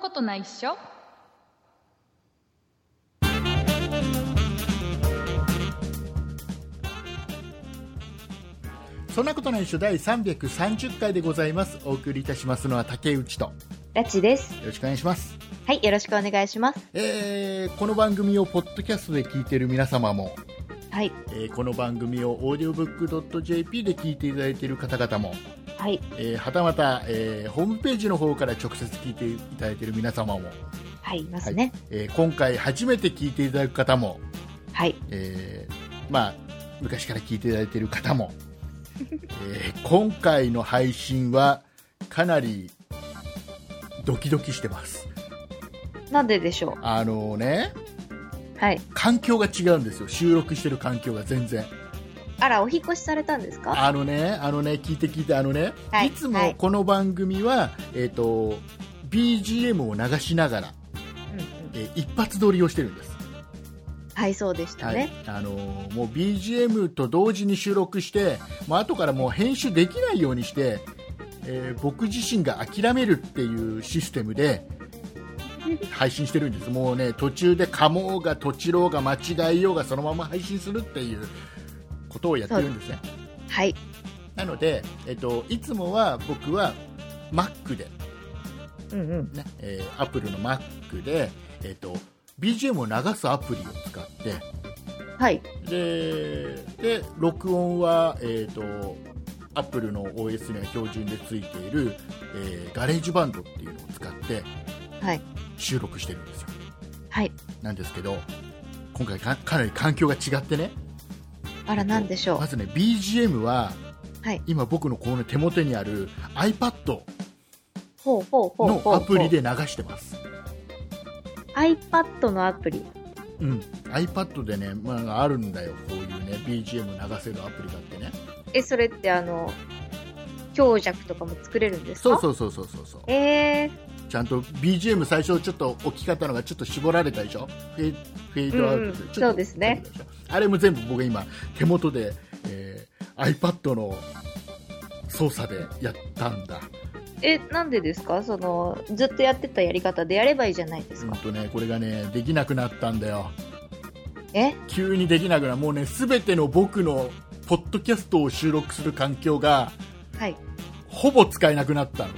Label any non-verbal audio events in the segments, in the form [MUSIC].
ことないっしょ。そんなことないっしょ。第330回でございます。お送りいたしますのは竹内と。よラチです。ろしくお願いします、はい、よろしくお願いします。えーこの番組をポッドキャストで聞いている皆様も、はい、えーこの番組をオーディオブックドット JP で聞いていただいている方々もはい、えーはたまた、えーホームページの方から直接聞いていただいている皆様も、はい、いますね。えー今回初めて聞いていただく方も、はい、えーまあ、昔から聞いていただいている方も、[LAUGHS] えー今回の配信はかなりドキドキしてますなんででしょあのねう。はい。環境が違うんですよ収録してる環境が全然あら、お引っ越しされたんですか？あのねあのね聞いて聞いてあのね、はいい、つもはい。この番組は、えっ、と BGM を流しながら、うんうん。えー一発撮りをしてるんです。はい、そうでしたね。はい、あのーもう BGM と同時に収録して、もう後からもう編集できないようにして、えー僕自身が諦めるっていうシステムで配信してるんです。もうね途中で噛もうがとちろうが間違えようがそのまま配信するっていうことをやってるんですね。はい、なので、えっと、いつもは僕は Mac で、うんうん。ねえー、Apple の Mac で、えっと、BGM を流すアプリを使って。はい、でで録音は、えー、と Apple の OS には標準でついている、えーガレージバンドっていうのを使って。はい、収録してるんですよ。はい。なんですけど今回かかなり環境が違ってねあら、なんでしょう？ま。ずね BGM ははい。今僕のこの手元にある iPad の。アプリで流してます、iPad のアプリ？うん、iPad でね、まあ、あるんだよこういうね BGM 流せるアプリがあってねえ、それってあの、強弱とかも作れるんですか？そうそうそうそうそうそう。えー、ちゃんと BGM 最初ちょっと置き方のがちょっと絞られたでしょ？フェイフェイドアウトうんそうですね。あれも全部僕今手元で、えー iPad の操作でやったんだ。え、なんでですか？その、ずっとやってたやり方でやればいいじゃないですか。うんとねこれがねできなくなったんだよ。え？急にできなくなもうね全ての僕のポッドキャストを収録する環境がはい。ほぼ使えなくなったの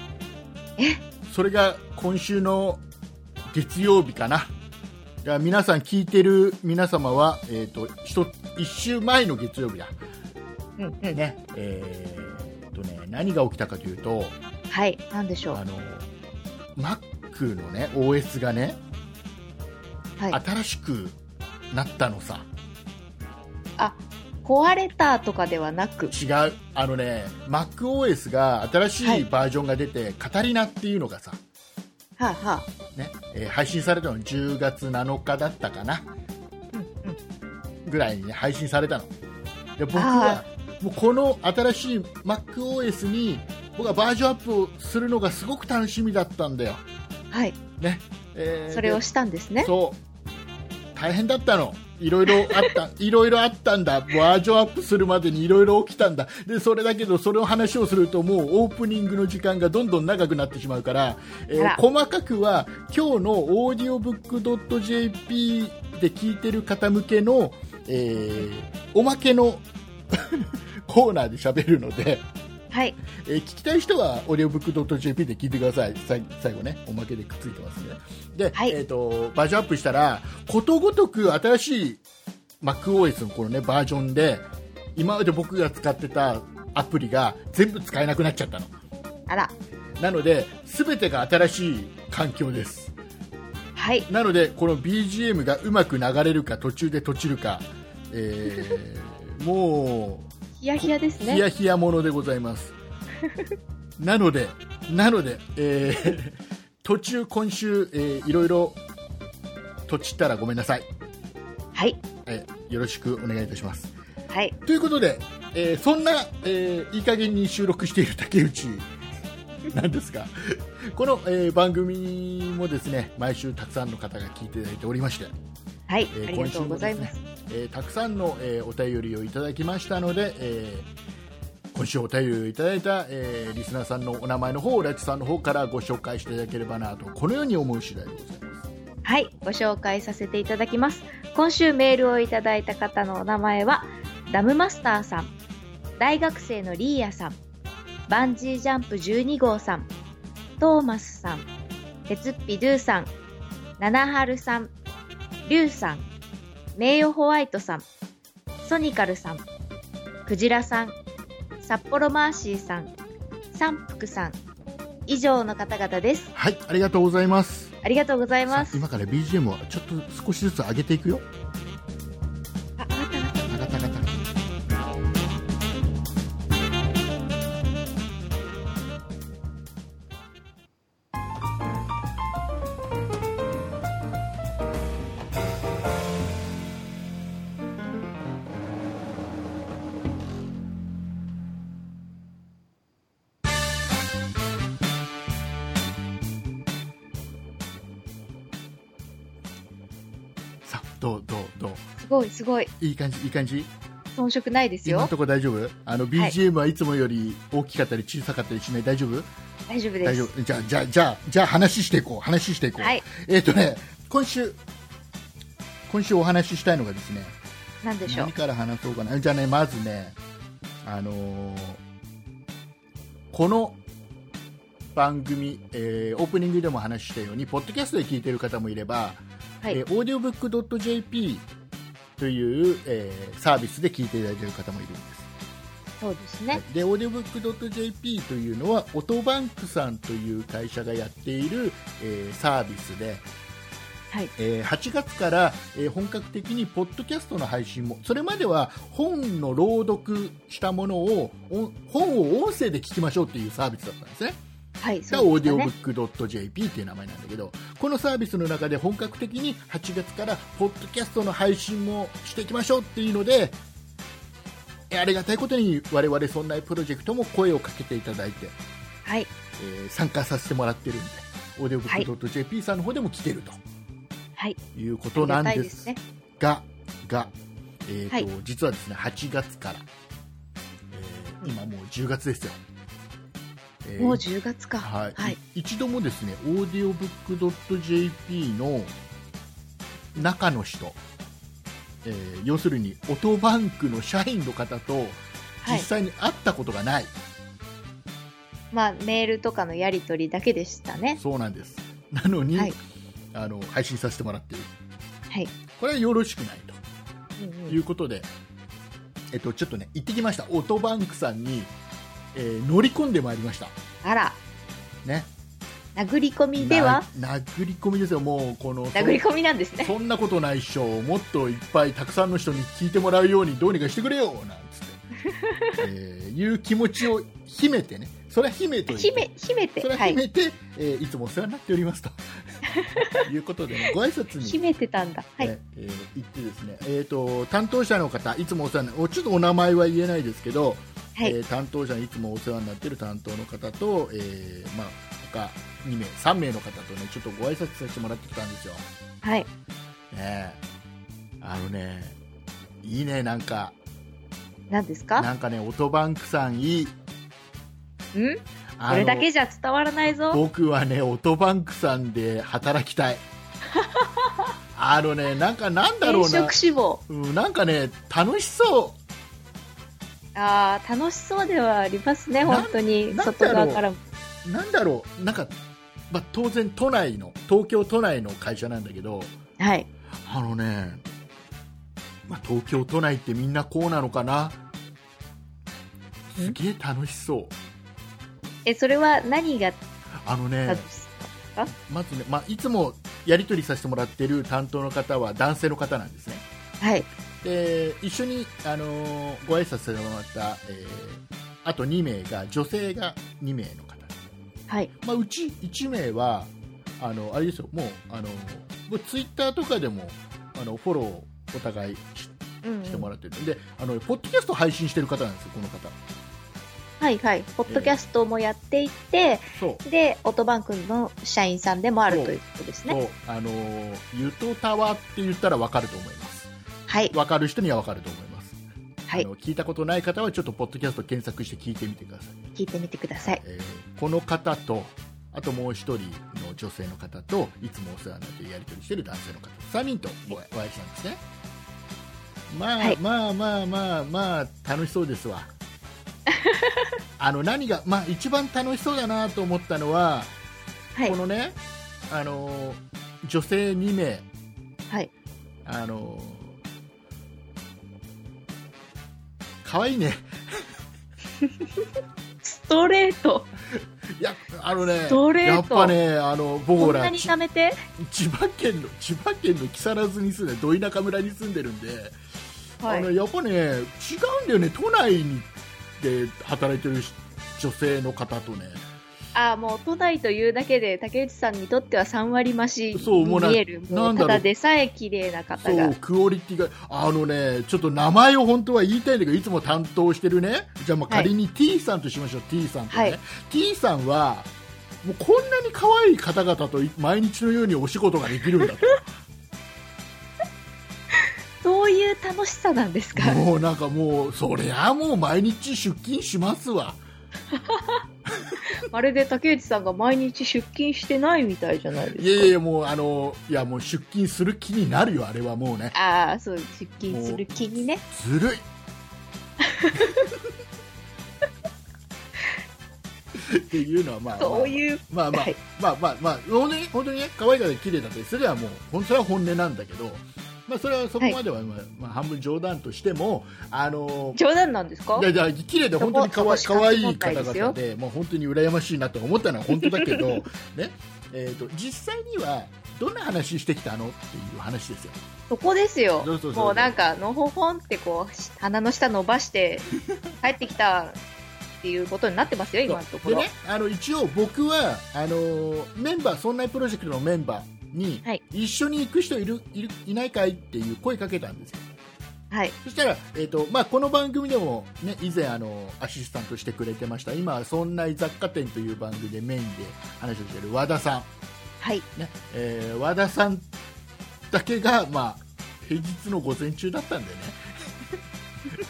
え？それが今週の月曜日かないや皆さん聞いてる皆様は、えー、と1週前の月曜日だうんうん。ねえーとね何が起きたかというとはい、なんでしょうあ。の Mac のね OS がね、はい。新しくなったのさ壊れたとかではなく、違う。あのね MacOS が新しはい。いバージョンが出て、カタリナっていうのがさ、はあ、はあ、ねえー配信されたの10月7日だったかな？うんうん。ぐらいに、ね、配信されたの。で僕はもうこの新しい MacOS に僕はバージョンアップをするのがすごく楽しみだったんだよ、はい。ね。えーでそれをしたんですね。そう。大変だったのいろいろあった [LAUGHS] いろいろあったんだ。バージョンアップするまでにいろいろ起きたんだ。でそれだけどそれを話をするともうオープニングの時間がどんどん長くなってしまうから、えー細かくは今日のオーディオブックドット JP で聞いてる方向けの、えーおまけの [LAUGHS] コーナーで喋るので、はい。えー聞きたい人はオーディオブックドット JP で聞いてください最後ねおまけでくっついてますんでねで、はいえー、とバージョンアップしたらことごとく新しい MacOS のこの、ね、バージョンで今まで僕が使ってたアプリが全部使えなくなっちゃったのあら。なので全てが新しい環境ですはい。なのでこの BGM がうまく流れるか途中で閉じるか、えーもうヒヤヒヤですね。ヒヤヒヤものでございます。[LAUGHS] なので、なので、えー [LAUGHS] 途中今週、えーいろいろとちったらごめんなさい、はい。えーよろしくお願いいたします。はい。ということで、えーそんな、えーいい加減に収録している竹内 [LAUGHS] なんですが、この、えー番組もですね、毎週たくさんの方が聞いていただいておりまして、はい。えーありがとうございます。えーたくさんの、えーお便りをいただきましたので、えー今週お便りをいただいた、えーリスナーさんのお名前の方をラチさんの方からご紹介していただければなとこのように思う次第でございますはい、ご紹介させていただきます。今週メールをいただいた方のお名前は、ダムマスターさん、大学生のリーヤさん、バンジージャンプ12号さん、トーマスさん、鉄っぴドゥさん、ナナハルさん、リュウさん、名誉ホワイトさん、ソニカルさん、クジラさん、札幌マーシーさん、三福さん、以上の方々です。はいありがとうございますありがとうございます。今から BGM をちょっと少しずつ上げていくよすごいい。いい感じいい感じ？遜色ないですよ今の。ところ大丈夫？あの BGM はいつもより大きかったり小さかったりしない？大丈夫？大丈夫です。大丈夫？じゃあじゃあじゃあじゃあ話していこう話していこう、はい。えっ、とね今週今週お話ししたいのがですねなんでしょう？何。から話そうかな？じゃあねまずねあのーこの番組、えーオープニングでも話したようにポッドキャストで聞いてる方もいれば、はいえー、audiobook.jp という、えーサービスで聞いていただいている方もいるんですそうですね。で audiobook.jp というのはオトバンクさんという会社がやっている、えーサービスで、はい。えー8月から、えー本格的にポッドキャストの配信もそれまでは本の朗読したものをお本を音声で聞きましょうっていうサービスだったんですねはい。がそうですね。audiobook.jp っていう名前なんだけどこのサービスの中で本格的に8月からポッドキャストの配信もしていきましょうっていうのでえーありがたいことに我々そんなプロジェクトも声をかけていただいて、はい。えー参加させてもらってるんで audiobook.jp さんの方でも来てるとはい。いうことなんです。がが、えーとはい実はですね8月から、えー今もう10月ですよ、えーもう10月か。はいはい。一度もですね audiobook.jp の中の人、えー要するにオトバンクの社員の方とはい。実際に会ったことがない、まあ、メールとかのやりとりだけでしたね。そうなんですなのに、はいあの配信させてもらってるはい。これはよろしくないとうんうんいうことで、えっと、ちょっとね行ってきましたオートバンクさんに、えー乗り込んでまいりました。あら、ね。殴り込みでは？な殴り込みですよもうこの殴り込みなんですね。そんなことないっしょもっといっぱいたくさんの人に聞いてもらうようにどうにかしてくれよなんつって、[LAUGHS] えーいう気持ちを秘めてねそれは秘めといて秘め、秘めて。それははい。秘めて、いえーいつもお世話になっておりますと [LAUGHS] いうことで、ね、ご挨拶に秘めてたんだ。はい。ねえー行ってですね、えー、と担当者の方いつもお世話になおちょっとお名前は言えないですけど、はい。えー担当者にいつもお世話になっている担当の方と、えーまあ、他2名3名の方とねちょっとご挨拶させてもらってきたんですよ、はい。ねえ、あのねいいねなんか何ですか？なんかねオトバンクさんいいん？あのそれだけじゃ伝わらないぞ。僕はねオトバンクさんで働きたい [LAUGHS] あのねなんかなんだろうな。うん、なんかね楽しそうああ、楽しそうではありますね、な本当に。外側からも。なんだろうなんか、まあ、当然都内の東京都内の会社なんだけどはい。あのね、まあ、東京都内ってみんなこうなのかなすげえ楽しそうえ、それは何があのねまずね、まあ、いつもやり取りさせてもらってる担当の方は男性の方なんですね。はい。で一緒に、あのーご挨拶させてもらった、えーあと2名が女性が2名の方。はい。まあ、うち1名はあのあれですよ。もうあのもうツイッターとかでもあのフォローお互いしてもらってる。んで、あのポッドキャスト配信してる方なんですよこの方はいはい。ポッドキャストもやっていて、そう。で、オートバンクの社員さんでもあるということですね。あのゆとたわって言ったら分かると思います。はい。分かる人には分かると思います。はい。聞いたことない方はちょっとポッドキャスト検索して聞いてみてください、聞いてみてください。えーこの方とあともう一人の女性の方といつもお世話になってやり取りしている男性の方。3人とお会いしたんですね。まあ、はい。まあまあまあまあ楽しそうですわ [LAUGHS] あの何が、まあ、一番楽しそうだなと思ったのは、はいこ。のねあの女性2名はい。あの可愛いね [LAUGHS] ストレート。いやあのねストレートやっぱねあの僕ら。千葉県の千葉県の木更津に住んでど田舎村に住んでるんで、はいあの。やっぱね違うんだよね都内にで働いてる女性の方とね。あ、もう都内というだけで、竹内さんにとっては3割増しに見える。もうただでさえ綺麗な方が。そう。クオリティがあのねちょっと名前を本当は言いたいんだけどいつも担当してるね。じゃあまあはい仮に T さんとしましょう、T さんとね、はい。T さんはもうこんなに可愛い方々と毎日のようにお仕事ができるんだとどういう楽しさなんですか？もうなんかもうそりゃもう毎日出勤しますわ。[LAUGHS] まるで竹内さんが毎日出勤してないみたいじゃないですか。いやいやもうあのいやもう出勤する気になるよあれはもうね。ああ、そう、出勤する気にね。ずるい。っていうのはまあ、まあ、そういう、まあまあ、はい。まあまあまあ本当に本当にね可愛い方で綺麗だったりすればもう本当は本音なんだけどまあそれはそこまでは、まあまあ、半分冗談としてもあの冗談なんですか？いやいや綺麗で本当に可愛いそこ可愛いそこしか方々でもう本当に羨ましいなと思ったのは本当だけど [LAUGHS] ねえーと実際にはどんな話してきたのっていう話ですよ。そこですよ。もうなんかのほほんってこう鼻の下伸ばして [LAUGHS] 帰ってきたっていうことになってますよ今のところ、でねあの一応僕はあのメンバーそんなプロジェクトのメンバーに、はい。一緒に行く人いるいるいないかいっていう声かけたんですよ。はい。そしたら、えーとまあ、この番組でも、ね、以前あのアシスタントしてくれてました。今は「そんな雑貨店」という番組でメインで話をしている和田さん、はい。ね。えー和田さんだけが、まあ、平日の午前中だったんでね。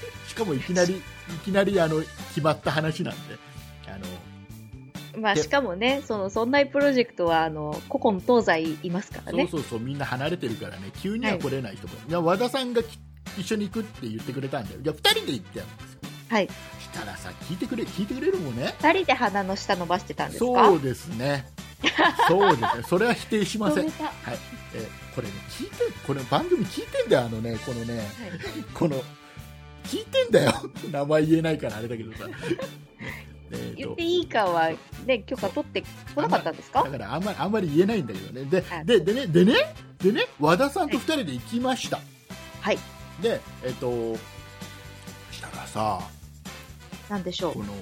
[LAUGHS] しかもいきなりいきなりあの決まった話なんで。あのでまあしかもねそのそんなプロジェクトはあの古今東西いますからね。そうそうそうみんな離れてるからね。急には来れない人も、い、や和田さんがき一緒に行くって言ってくれたんでじゃあ2人で行ってたんですよ。はい。したらさ聞いてくれ聞いてくれるもんね。二人で鼻の下伸ばしてたんですか？そうですね。そうですね。それは否定しません、はい。えーこれね聞いてこれ番組聞いてんだよあのねこのねはい。この聞いてんだよ。名前言えないからあれだけどさ、ねえーと言っていいかはね許可取ってこなかったんですか？だからあんまりあんまり言えないんだけどね。ではい。ででねでねでね和田さんと2人で行きました、はい。でえっ、としたらさなんでしょう？この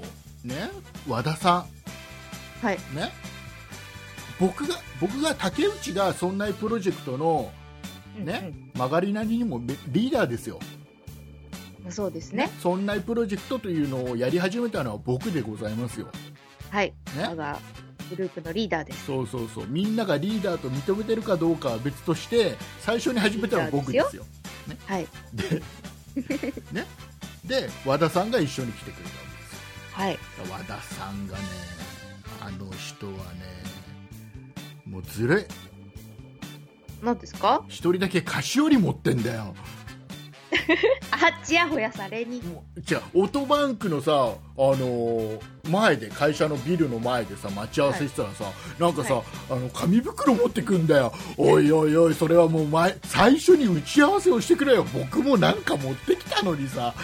ね和田さはい。んね。僕が僕が竹内がそんなプロジェクトのね曲がりなりにもリーダーですよ、うんうんそうですね。そんなプロジェクトというのをやり始めたのは僕でございますよ、はい。ね。我がグループのリーダーです。そうそうそう。みんながリーダーと認めてるかどうかは別として最初に始めたのは僕ですよ。はい。で [LAUGHS] ね。で和田さんが一緒に来てくれたんですよ。はい。和田さんがねあの人はねもうずるい。何ですか？一人だけ菓子折り持ってんだよ [LAUGHS] あちやほやされに。もう違うオートバンクのさ、あのー前で会社のビルの前でさ待ち合わせしてたらさ、なんかさ、はあの紙袋持ってくんだよ。おいおいおいそれはもう前最初に打ち合わせをしてくれよ。僕もなんか持ってきたのにさ。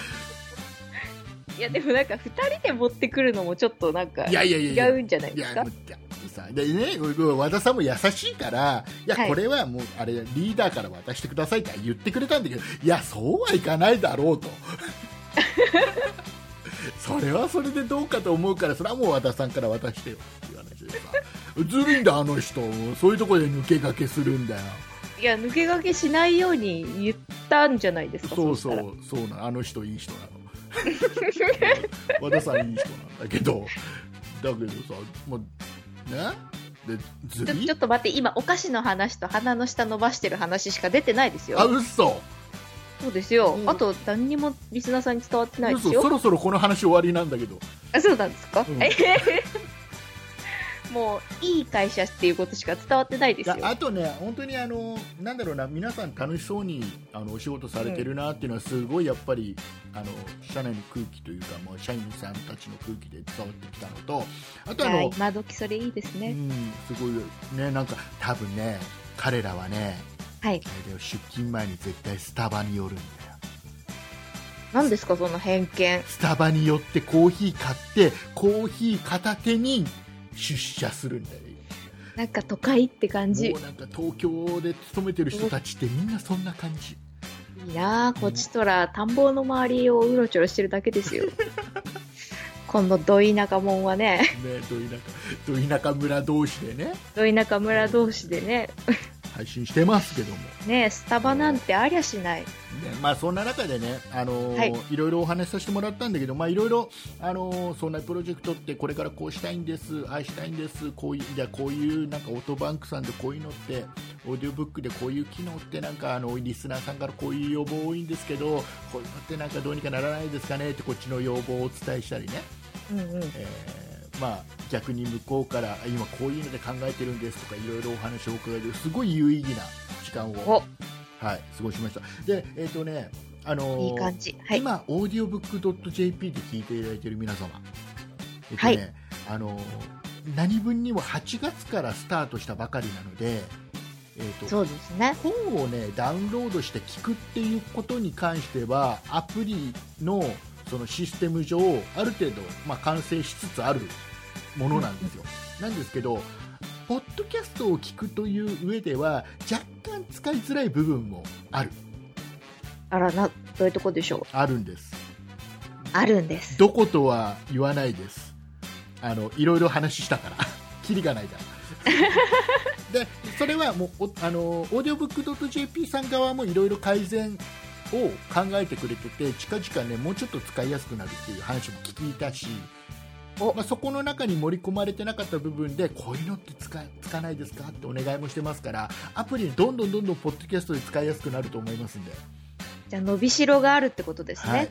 いやでもなんか二人で持ってくるのもちょっとなんかいやいやいやいや。違うんじゃないいですか？やもういやさ。でね和田さんも優しいからいや、はい。これはもうあれリーダーから渡してくださいって言ってくれたんだけどいやそうはいかないだろうと。[LAUGHS] それはそれでどうかと思うからそれはもう和田さんから渡してよ。っていう話でさ。ずるいんだあの人。そういうところで抜け駆けするんだよ。いや抜け駆けしないように言ったんじゃないですかそうそうそうなのあの人いい人なの。[LAUGHS] 和田さんいい人なんだけど。だけどさもうね？でちょっと待って今お菓子の話と鼻の下伸ばしてる話しか出てないですよ。あ嘘。そうですよ、うん。あと何にもリスナーさんに伝わってないですよ。そろそろこの話終わりなんだけど。あそうなんですか、うんもういい会社っていうことしか伝わってないですよ。あとね、本当にあのなんだろうな皆さん楽しそうにあのお仕事されてるなっていうのはすごいやっぱりあの社内の空気というかもう社員さんたちの空気で伝わってきたのとあとあの、今時それいいですね、うん、すごいねなんか多分ね彼らはねはい。出勤前に絶対スタバに寄るんだよ。何ですかその偏見。スタバに寄ってコーヒー買ってコーヒー片手に出社するんだよな。んか都会って感じ。もうなんか東京で勤めてる人たちってみんなそんな感じ。いいなあこっちとら田んぼの周りをうろちょろしてるだけですよ。このど田舎もんはね。ねど田舎ど田舎村同士でね。ど田舎村同士でね配信してますけども、ねスタバなんてありゃしない。ねまあ、そんな中でね、あのーはい。い、ろいろお話しさせてもらったんだけど、まあ、いろいろ、あのーそんなプロジェクトってこれからこうしたいんです、ああしたいんです、こういうじゃあこういうなんかオートバンクさんでこういうのって、オーディオブックでこういう機能ってなんかあのリスナーさんからこういう要望多いんですけど、こういうのってなんかどうにかならないですかねってこっちの要望をお伝えしたりね。うんうん。えーまあ、逆に向こうからあ今こういうので考えてるんですとかいろいろお話を伺えるすごい有意義な時間を、お。はい、過ごしました。でえっ、とねあのーいい感じ。はい。今オーディオブックドット JP で聞いていただいている皆様。えっ、とね、はい。あのー何分にも8月からスタートしたばかりなのでえーとそうですね。本をねダウンロードして聞くっていうことに関してはアプリのそのシステム上ある程度、まあ、完成しつつあるものなんですよ、なんですけどポッドキャストを聞くという上では若干使いづらい部分もある。あらなどういうとこでしょう？あるんです。あるんです。どことは言わないです。あのいろいろ話したから。[LAUGHS] キリがないから。[LAUGHS] でそれはもうおあのオーディオブックドット JP さん側もいろいろ改善を考えてくれてて近々ねもうちょっと使いやすくなるっていう話も聞いたしおまあ、そこの中に盛り込まれてなかった部分でこういうのって使いつかないですかってお願いもしてますからアプリどんどんどんどんポッドキャストで使いやすくなると思いますんで、じゃあ伸びしろがあるってことですね、はい。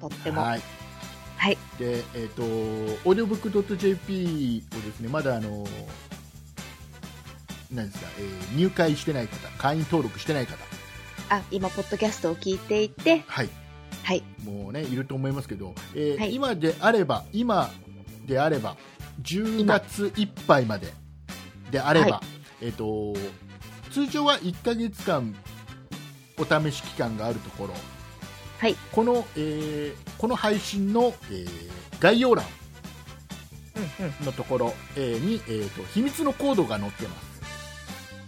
とっても。はい。はい。でえっ、とオーディオブックドット JP をですねまだあの何ですか、えー入会してない方会員登録してない方。あ今ポッドキャストを聞いていて。はい。はい。もうねいると思いますけど、えーはい。今であれば今であれば10月いっぱいまでであれば、はえっ、と通常は1ヶ月間お試し期間があるところはい。この、えーこの配信の、えー概要欄のところ、えーに、えーと秘密のコードが載ってます。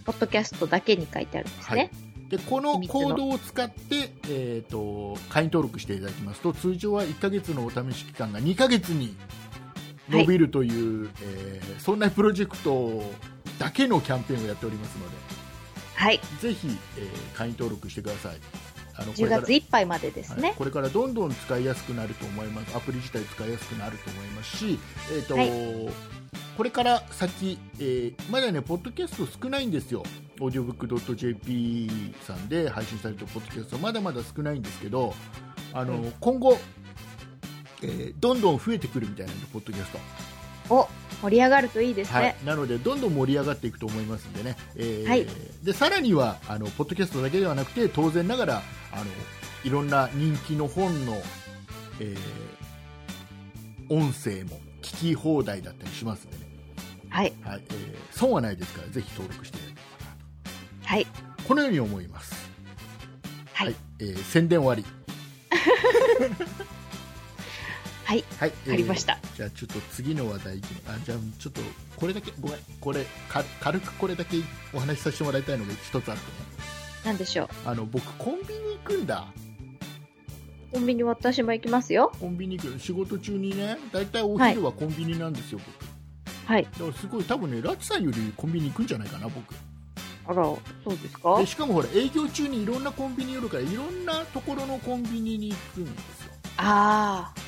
ポッドキャストだけに書いてあるんですね、でこのコードを使って、えー、と会員登録していただきますと通常は1ヶ月のお試し期間が2ヶ月に伸びるという、えーそんなプロジェクトだけのキャンペーンをやっておりますのではい。ぜひ、えー会員登録してください。あのこ10れから月いっぱいまでですはい。ねこれからどんどん使いやすくなると思います。アプリ自体使いやすくなると思いますし、えーとはこれから先、えーまだねポッドキャスト少ないんですよ。オーディオブックドット JP さんで配信されてるポッドキャストまだまだ少ないんですけどあの、うん。今後、えーどんどん増えてくるみたいなんでポッドキャスト。お盛り上がるといいですね、はい、なのでどんどん盛り上がっていくと思いますんでね、えーはい。でさらにはあのポッドキャストだけではなくて当然ながらあのいろんな人気の本の、えー音声も聞き放題だったりしますんでね、はい。はい。えー損はないですからぜひ登録していただければ。なはい。とこのように思います、はい。えー宣伝終わり [LAUGHS] はい。はい、わかりました。じゃあちょっと次の話題あじゃあちょっとこれだけごめん。これか軽くこれだけお話しさせてもらいたいのが一つあってね。なんでしょう。あの僕コンビニ行くんだ。コンビニ私も行きますよ。コンビニ行く仕事中にね大体お昼はコンビニなんですよ、はい。僕だからすごい多分ねラチさんよりコンビニ行くんじゃないかな僕。あらそうですか？でしかもほら営業中にいろんなコンビニ寄るからいろんなところのコンビニに行くんですよ。ああ、ね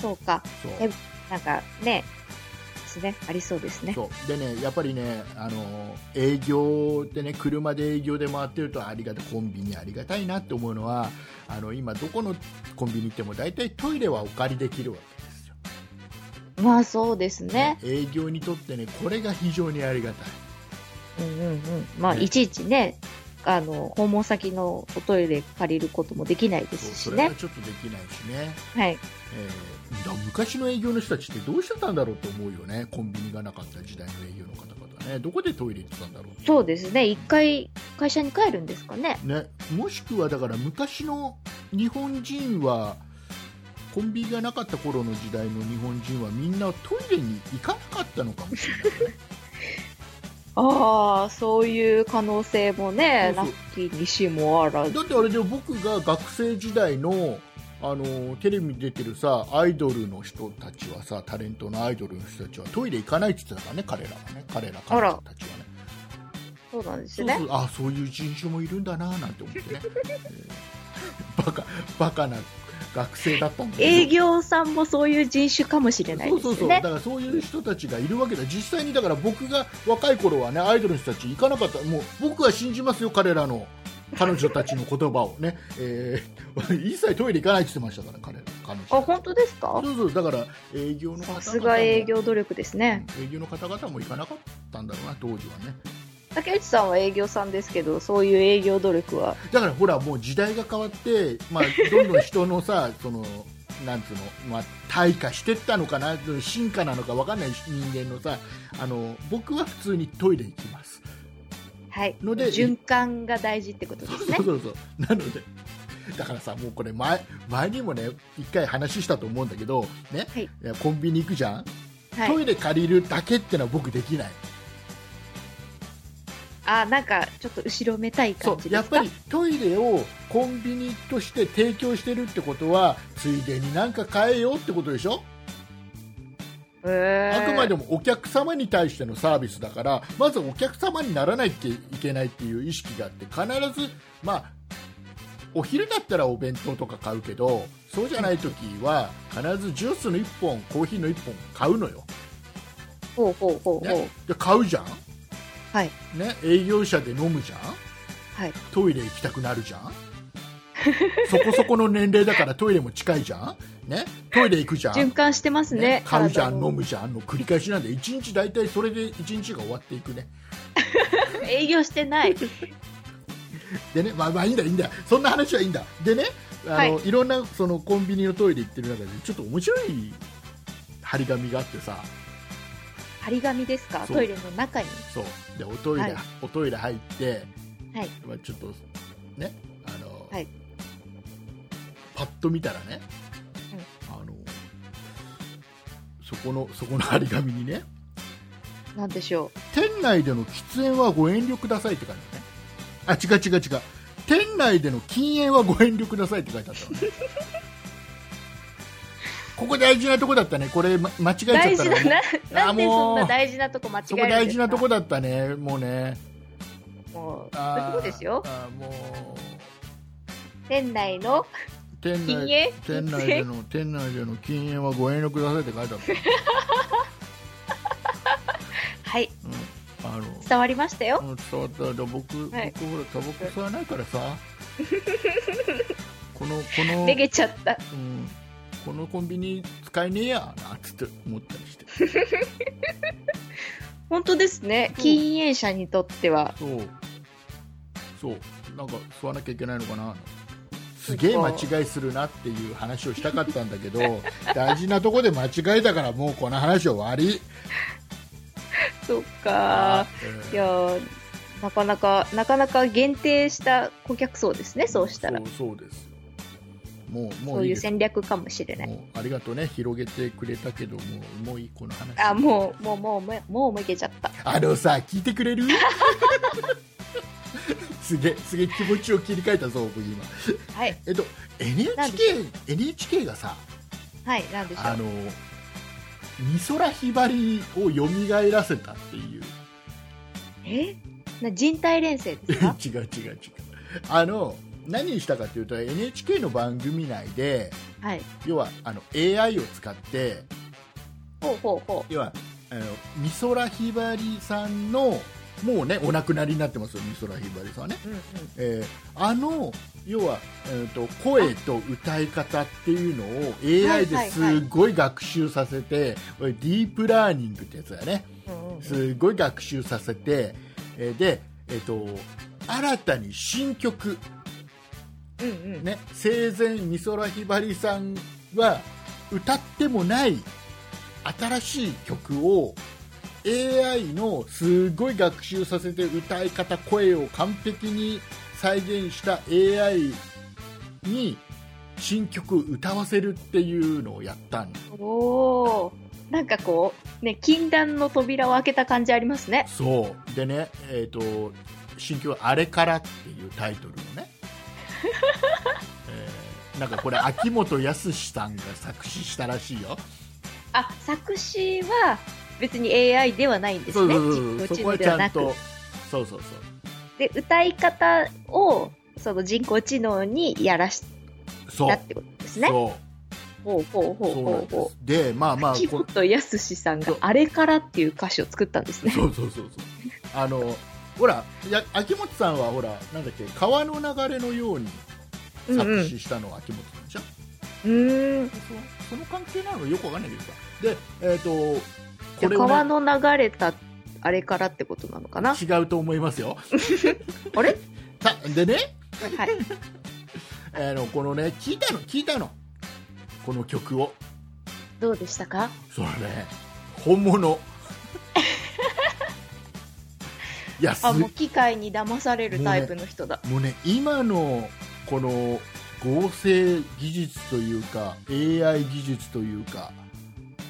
そうかそうえなんかねですね。ありそうですね。でねやっぱりねあの営業でね車で営業で回ってるとありがたいコンビニありがたいなって思うのはあの今どこのコンビニ行っても大体トイレはお借りできるわけですよ、まあそうですね。営業にとってねこれが非常にありがたいうんうんうん。まあねいちいちね、あの、訪問先のおトイレ借りることもできないですしね。それはちょっとできないしね、はい。えー昔の営業の人たちってどうしてたんだろうと思うよね。コンビニがなかった時代の営業の方々ね。どこでトイレ行ってたんだろうそうですね。一回会社に帰るんですかね。ね、もしくはだから昔の日本人はコンビニがなかった頃の時代の日本人はみんなトイレに行かなかったのかもしれないね。[LAUGHS] ああ、そういう可能性もね、そうそう。なきにしもあらず。だってあれで僕が学生時代のあのテレビに出てるさアイドルの人たちはさタレントのアイドルの人たちはトイレ行かないって言ってたからね彼らがね。彼ら彼女たちはね。そうなんですね。そうあそういう人種もいるんだななんて思ってね、えーバカバカな学生だったんだ営業さんもそういう人種かもしれないそう。そうそう。だからそういう人たちがいるわけだ。実際にだから僕が若い頃はねアイドルの人たち行かなかった。もう僕は信じますよ彼らの彼女たちの言葉をね、えー [LAUGHS] 一切トイレ行かないって言ってましたから彼ら彼女あ、本当ですか？そうそうだから営業の方さすが営業努力ですね。営業の方々も行かなかったんだろうな当時はね竹内さんは営業さんですけど、そういう営業努力は？だからほらもう時代が変わって、まあ、どんどん人のさ [LAUGHS] そのなんつうの、まあ、退化してったのかな進化なのか分かんない人間のさあの僕は普通にトイレ行きますはい。ので循環が大事ってことですねそう。そうそうなのでだからさもうこれ前前にもね一回話したと思うんだけど、ねはいコンビニ行くじゃん、はい。トイレ借りるだけってのは僕できないあ、なんか、ちょっと後ろめたいそ感じやっぱりトイレをコンビニとして提供してるってことはついでになんか買えよってことでしょ？あくまでもお客様に対してのサービスだからまずお客様にならないといけないっていう意識があって必ず、まあ、お昼だったらお弁当とか買うけどそうじゃない時は必ずジュースの1本コーヒーの1本買うのよ、ほうほうほうほう。ね、で買うじゃん、はい。ね、営業者で飲むじゃん。はい。トイレ行きたくなるじゃん。そこそこの年齢だからトイレも近いじゃん、ね、トイレ行くじゃん。循環してますね。ね、買うじゃん飲むじゃん。の繰り返しなんで1日大体それで1日が終わっていくね。[LAUGHS] 営業してない。でねまあまあいいんだいいんだ。そんな話はいいんだ。でねあの、、はい。ろんなそのコンビニのトイレ行ってる中でちょっと面白い張り紙があってさ。張り紙ですか？トイレの中に。そう。でおトイレ、はい。おトイレ入って、はい。まあ、ちょっとねあの、はい。パッと見たらね、そこのそこの張り紙にね。なんでしょ店内での喫煙はご遠慮くださいって書いてあるね。あ違う違う違う。店内での禁煙はご遠慮くださいって書いてあったのね [LAUGHS] ここ大事なとこだったね。これ、ま間違えう。ちゃったら、大事な、ね、な、なんでそんな大事なとこ間違えそこ大事なとこだったねもうね。もう、そうですよ。あーもう。店内の店内禁煙店内での店内での禁煙はご遠慮くださいって書いてあった、[LAUGHS] はい、うん、あの伝わりましたよ。うん伝わった。だ僕、はい。僕ほらタバコ吸わないからさ。[LAUGHS] このこのめげちゃった。うん、このコンビニ使えねえや。なっつって思ったりして。[LAUGHS] 本当ですね。禁煙者にとっては。そう。そう。なんか吸わなきゃいけないのかなすげえ間違いするなっていう話をしたかったんだけど [LAUGHS] 大事なとこで間違えたからもうこの話終わり [LAUGHS] そっか。えーいやーなかなか、なかなか限定した顧客層ですね、そうしたら。そうそうですよもうもそういうういいです戦略かもしれない。もうありがとうね広げてくれたけどもうもういいこの話あ、もう、もう、もう、もう、もうめげちゃった。あのさ聞いてくれる？[LAUGHS] すげえすげえ気持ちを切り替えたぞ僕今。はい、[LAUGHS] えっと NHK, NHK がさはい、なんでしょう。あの美空ひばりを蘇らせたっていう。え？な人体錬成ですか？[LAUGHS] 違う違う違う。あの何したかというと NHK の番組内ではい。要はあの AI を使ってほうほうほ要はあの美空ひばりさんのもうねお亡くなりになってますよ美空ひばりさんはね、うんうん。えーあの要は、えー、と声と歌い方っていうのを AI ですごい学習させて、これディープラーニングってやつだね。うんうん。すごい学習させて、えーで、えー、と新たに新曲、うんうん。ね、生前美空ひばりさんは歌ってもない新しい曲を AI のすごい学習させて歌い方声を完璧に再現した AI に新曲歌わせるっていうのをやったんおー。なんかこう、ね、禁断の扉を開けた感じありますね。そうでね、えー、と新曲は「あれから」っていうタイトルのね、[LAUGHS] えーなんかこれ秋元康さんが作詞したらしいよあ、作詞は別に AI ではないんですね。人工知能ではなくちゃんと。そうそうそうで、歌い方を、その人工知能にやらしそうたってことですね。そうほうほうほうほうほすでまあまあこ本康さんがあれからっていう歌詞を作ったんですね。そうそうそうそうあのほらや秋元さんはほらなんだっけ川の流れのようにうんうん。作詞したのは秋元さんでしょ、うーん。そその関係なのよくわかんないけどさでえっ、とじゃあこれを、川ね、の流れたあれからってことなのかな？違うと思いますよ。[LAUGHS] あれ？たでねはい。あのこのね聞いたの聞いたの。この曲を。どうでしたか？それね本物。[LAUGHS] い。やすあ、もう機械に騙されるタイプの人だ。もうね今のこの合成技術というか AI 技術というか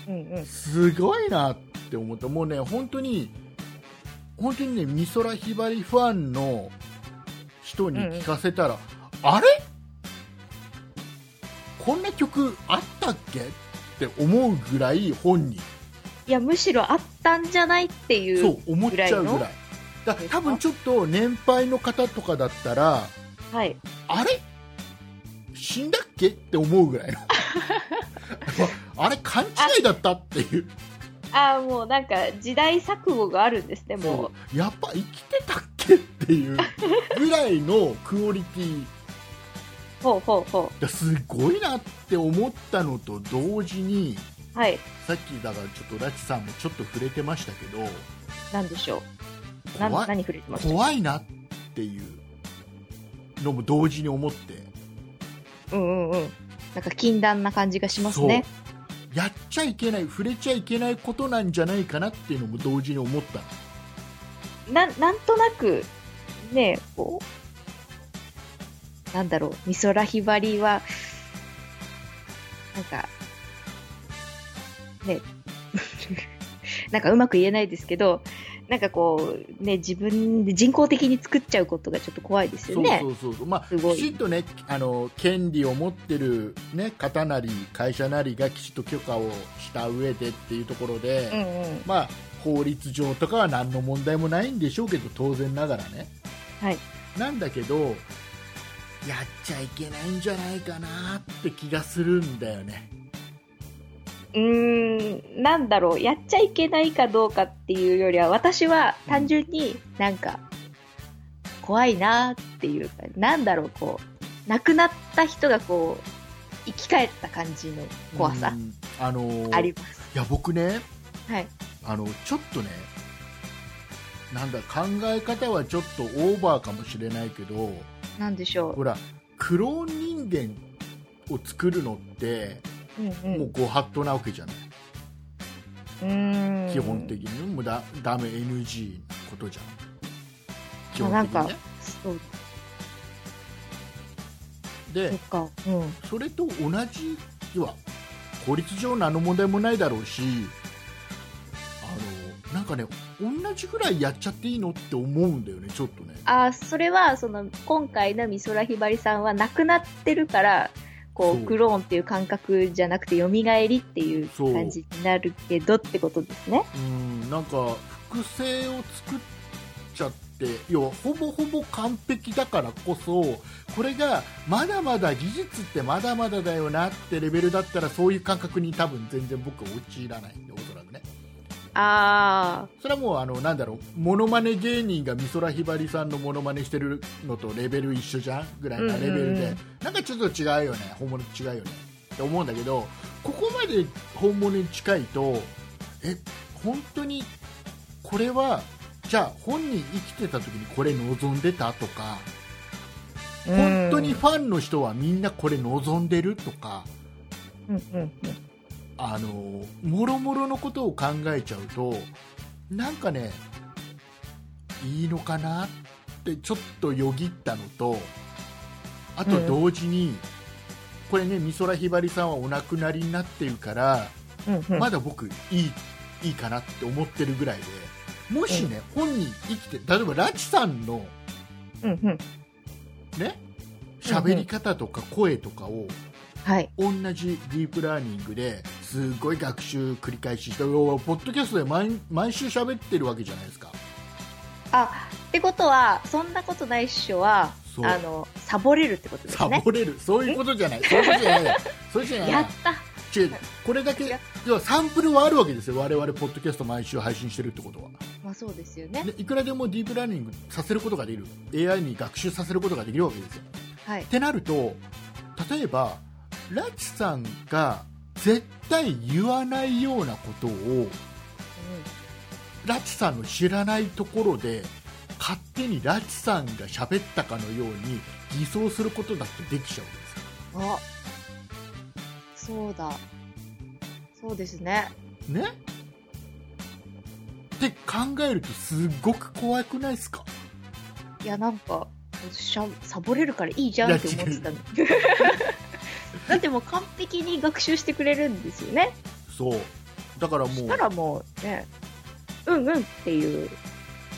うんうん。すごいなって思ったもうね本当に本当にね美空ひばりファンの人に聞かせたら、あれ？こんな曲あったっけ？って思うぐらい本人。いや、むしろあったんじゃないっていう。そう思っちゃうぐらい。だ多分ちょっと年配の方とかだったらはい。あれ？死んだっけ？って思うぐらいの [LAUGHS] あれ勘違いだったっていうああ、もうなんか時代錯誤があるんですね、もそうやっぱ生きてたっけっていうぐらいのクオリティう。ほうほうほだすごいなって思ったのと同時にう。はい。さっきだからちょっとラチさんもちょっと触れてましたけどなんでしょう。何触れてました？怖いなっていうのも同時に思ってうんうんうん。なんか禁断な感じがしますね。やっちゃいけない触れちゃいけないことなんじゃないかなっていうのも同時に思った。な、なんとなく、ねこう、なんだろう、美空ひばりは、なんか、ね、[LAUGHS] なんかうまく言えないですけど、なんかこう、ね、自分で人工的に作っちゃうことがちょっと怖いですよね。そうそうそうまあきちんとねあの権利を持ってる、ね、方なり会社なりがきちっと許可をした上でっていうところで、うんうん。まあ法律上とかは何の問題もないんでしょうけど当然ながらねはい。なんだけどやっちゃいけないんじゃないかなって気がするんだよねうーん、なんだろう、やっちゃいけないかどうかっていうよりは、私は単純になんか、怖いなっていうか、なんだろう、こう、亡くなった人がこう、生き返った感じの怖さうんあのーあります。いや僕ねはい。あのちょっとねなんだ考え方はちょっとオーバーかもしれないけどなんでしょほらクローン人間を作るのって、う。うんうん。もうご法度なわけじゃない、うーん。基本的にもうだダメ NG なことじゃん基まあなんか本的にね、そう、そでっか。うん。それと同じ要は法律上何の問題もないだろうしあのなんかね同じぐらいやっちゃっていいのって思うんだよねちょっとねあ、それは、その、今回の美空ひばりさんは亡くなってるから、こう、クローンっていう感覚じゃなくて、蘇りっていう感じになるけどってことですね。うんなんか複製を作っちゃって要はほぼほぼ完璧だからこそこれがまだまだ技術ってまだまだだよなってレベルだったらそういう感覚に多分全然僕は陥らないんであそれはもうあのなんだろうモノマネ芸人が美空ひばりさんのモノマネしてるのとレベル一緒じゃんぐらいなレベルで、うんうんうんなんかちょっと違うよね本物と違うよねって思うんだけどここまで本物に近いとえ本当にこれはじゃあ本人生きてた時にこれ望んでたとかあ。本当にファンの人はみんなこれ望んでるとかうんうんうん。あのもろもろのことを考えちゃうとなんかねいいのかなってちょっとよぎったのとあと同時に、これね美空ひばりさんはお亡くなりになってるから、うんうん。まだ僕いいいいかなって思ってるぐらいでもしね、本人生きて例えばラチさんのうんうん。ね喋り方とか声とかをはい。同じディープラーニングですごい学習繰り返ししてポッドキャストで毎毎週喋ってるわけじゃないですか。あ、ってことは、そんなことないっしょは、あの、サボれるってことですね。サボれる。そういうことじゃない。そういうことじゃない。それじゃない。[LAUGHS] やった。違う。これだけ要はサンプルはあるわけですよ。我々ポッドキャスト毎週配信してるってことは。まあそうですよね。でいくらでもディープラーニングさせることができる。AI に学習させることができるわけですよ。はい。っ。てなると例えばラチさんが絶対言わないようなことをラチさんの知らないところで勝手にラチさんが喋ったかのように偽装することだってできちゃうんですよあ、そうだ。そうですね。ね？って考えるとすごく怖くないですか？いや、なんか、しゃサボれるからいいじゃんって思ってたの。だってもう完璧に学習してくれるんですよね。そう。だからもう。したらもうね、うんうんっていう、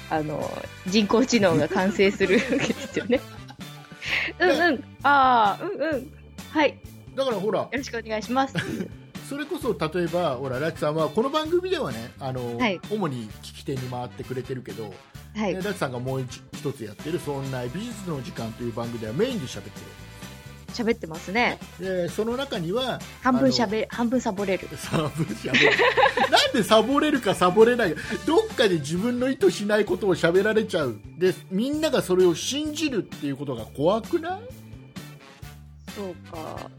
あの、人工知能が完成するわけですよね。[LAUGHS] うんうん、ああ、うんうん、はい、だからほら。よろしくお願いします。[LAUGHS] それこそ例えばほらラチさんはこの番組ではねあの、はい。主に聞き手に回ってくれてるけど、はい。ね、ラチさんがもう一一つやってる「そんな美術の時間」という番組ではメインで喋って喋ってますね。るでその中には半分喋る、半分サボれる。サボ喋るなんでサボれるかサボれない？かどっかで自分の意図しないことを喋られちゃうでみんながそれを信じるっていうことが怖くない？そうか。